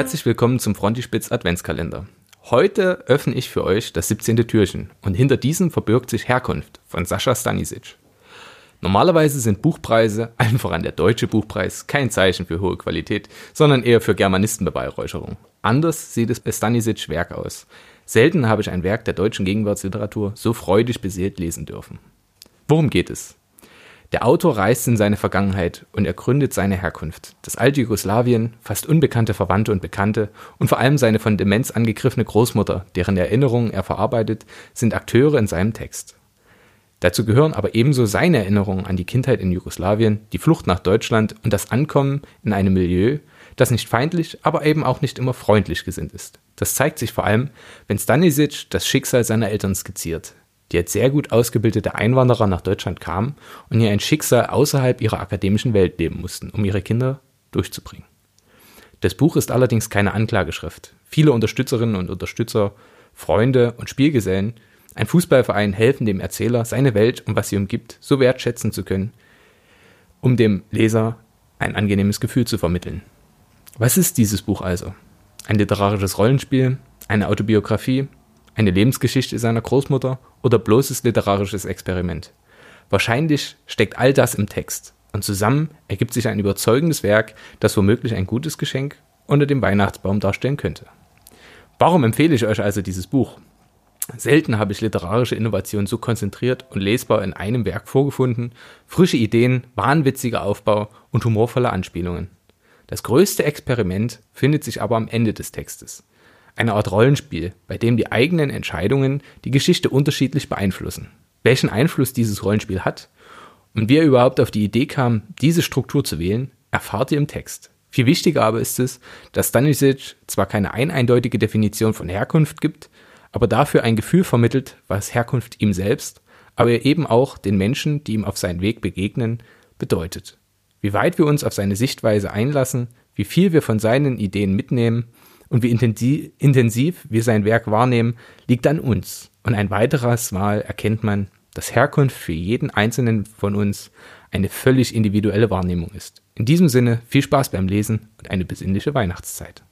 Herzlich willkommen zum Frontispitz Adventskalender. Heute öffne ich für euch das 17. Türchen und hinter diesem verbirgt sich Herkunft von Sascha Stanisic. Normalerweise sind Buchpreise, allen voran der deutsche Buchpreis, kein Zeichen für hohe Qualität, sondern eher für Germanistenbeweihräucherung. Anders sieht es bei Stanisic Werk aus. Selten habe ich ein Werk der deutschen Gegenwartsliteratur so freudig beseelt lesen dürfen. Worum geht es? Der Autor reist in seine Vergangenheit und ergründet seine Herkunft. Das alte Jugoslawien, fast unbekannte Verwandte und Bekannte und vor allem seine von Demenz angegriffene Großmutter, deren Erinnerungen er verarbeitet, sind Akteure in seinem Text. Dazu gehören aber ebenso seine Erinnerungen an die Kindheit in Jugoslawien, die Flucht nach Deutschland und das Ankommen in einem Milieu, das nicht feindlich, aber eben auch nicht immer freundlich gesinnt ist. Das zeigt sich vor allem, wenn Stanisic das Schicksal seiner Eltern skizziert, die als sehr gut ausgebildete Einwanderer nach Deutschland kamen und hier ein Schicksal außerhalb ihrer akademischen Welt leben mussten, um ihre Kinder durchzubringen. Das Buch ist allerdings keine Anklageschrift. Viele Unterstützerinnen und Unterstützer, Freunde und Spielgesellen ein Fußballverein helfen dem Erzähler, seine Welt und was sie umgibt, so wertschätzen zu können, um dem Leser ein angenehmes Gefühl zu vermitteln. Was ist dieses Buch also? Ein literarisches Rollenspiel, eine Autobiografie, eine Lebensgeschichte seiner Großmutter oder bloßes literarisches Experiment? Wahrscheinlich steckt all das im Text und zusammen ergibt sich ein überzeugendes Werk, das womöglich ein gutes Geschenk unter dem Weihnachtsbaum darstellen könnte. Warum empfehle ich euch also dieses Buch? Selten habe ich literarische Innovation so konzentriert und lesbar in einem Werk vorgefunden, frische Ideen, wahnwitziger Aufbau und humorvolle Anspielungen. Das größte Experiment findet sich aber am Ende des Textes. Eine Art Rollenspiel, bei dem die eigenen Entscheidungen die Geschichte unterschiedlich beeinflussen. Welchen Einfluss dieses Rollenspiel hat und wie er überhaupt auf die Idee kam, diese Struktur zu wählen, erfahrt ihr im Text. Viel wichtiger aber ist es, dass Stanisic zwar keine eindeutige Definition von Herkunft gibt, aber dafür ein Gefühl vermittelt, was Herkunft ihm selbst, aber eben auch den Menschen, die ihm auf seinen Weg begegnen, bedeutet. Wie weit wir uns auf seine Sichtweise einlassen, wie viel wir von seinen Ideen mitnehmen und wie intensiv wir sein Werk wahrnehmen, liegt an uns. Und ein weiteres Mal erkennt man, dass Herkunft für jeden einzelnen von uns eine völlig individuelle Wahrnehmung ist. In diesem Sinne viel Spaß beim Lesen und eine besinnliche Weihnachtszeit.